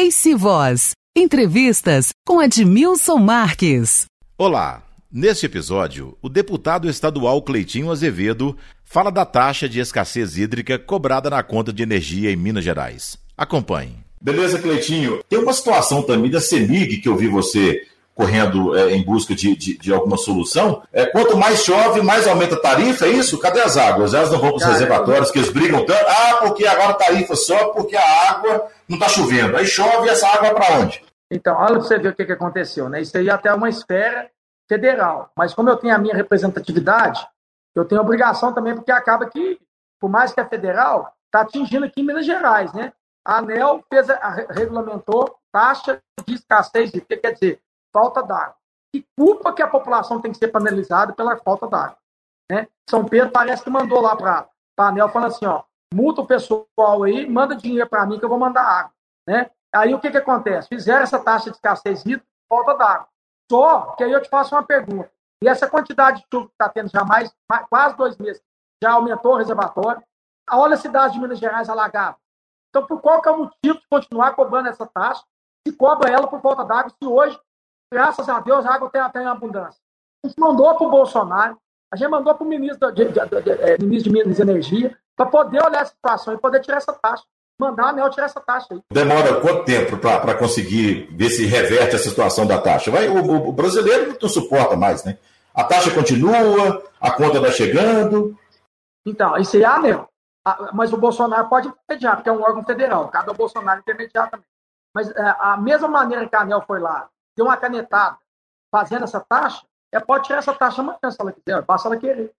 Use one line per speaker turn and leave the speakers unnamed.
Face Voz. Entrevistas com Admilson Marques.
Olá. Neste episódio, o deputado estadual Cleitinho Azevedo fala da taxa de escassez hídrica cobrada na conta de energia em Minas Gerais. Acompanhe.
Beleza, Cleitinho. Tem uma situação também da CEMIG que eu vi você correndo é, em busca de, de, de, alguma solução. É, quanto mais chove, mais aumenta a tarifa, é isso? Cadê as águas? Elas não vão para os reservatórios, que eles brigam tanto. Ah, porque agora a tarifa sobe porque a água não está chovendo. Aí chove e essa água para onde?
Então, olha para você ver o que, que aconteceu. Né? Isso aí é até uma esfera federal. Mas como eu tenho a minha representatividade, eu tenho obrigação também, porque acaba que, por mais que é federal, está atingindo aqui em Minas Gerais. Né? A ANEL fez a, regulamentou taxa de escassez, o que quer dizer? Falta d'água. Que culpa que a população tem que ser penalizada pela falta d'água? Né? São Pedro parece que mandou lá para a falando assim, ó, multa o pessoal aí, manda dinheiro para mim que eu vou mandar água. Né? Aí o que, que acontece? Fizeram essa taxa de escassez hídrica, falta d'água. Só que aí eu te faço uma pergunta. E essa quantidade de chuva que está tendo já mais, mais, quase dois meses, já aumentou o reservatório. Olha a cidade de Minas Gerais alagada. Então, por qual que é o motivo de continuar cobrando essa taxa? Se cobra ela por falta d'água, se hoje graças a Deus, a água tem, tem abundância. A gente mandou para o Bolsonaro, a gente mandou para o ministro de, de, de, de, é, ministro de Minas e Energia, para poder olhar essa situação e poder tirar essa taxa. Mandar a ANEL tirar essa taxa aí.
Demora quanto tempo para conseguir ver se reverte essa situação da taxa? Vai, o, o brasileiro não suporta mais, né? A taxa continua, a conta vai chegando.
Então, isso aí é a ANEL. Mas o Bolsonaro pode intermediar, porque é um órgão federal. Cabe ao Bolsonaro intermediar também. Mas é, a mesma maneira que a ANEL foi lá deu uma canetada fazendo essa taxa, é pode tirar essa taxa amanhã, se ela quiser, basta ela querer.